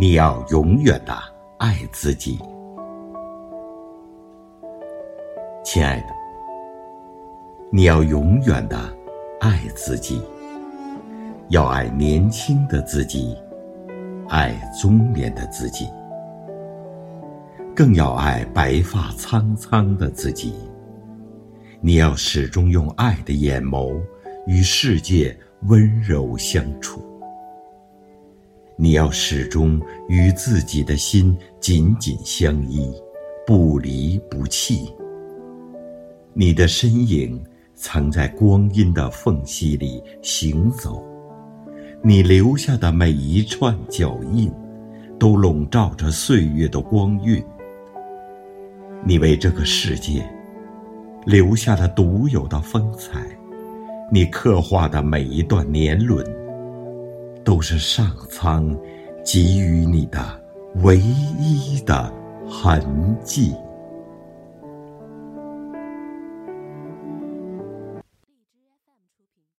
你要永远的爱自己，亲爱的，你要永远的爱自己，要爱年轻的自己，爱中年的自己，更要爱白发苍苍的自己。你要始终用爱的眼眸与世界温柔相处。你要始终与自己的心紧紧相依，不离不弃。你的身影藏在光阴的缝隙里行走，你留下的每一串脚印，都笼罩着岁月的光晕。你为这个世界留下了独有的风采，你刻画的每一段年轮。都是上苍给予你的唯一的痕迹。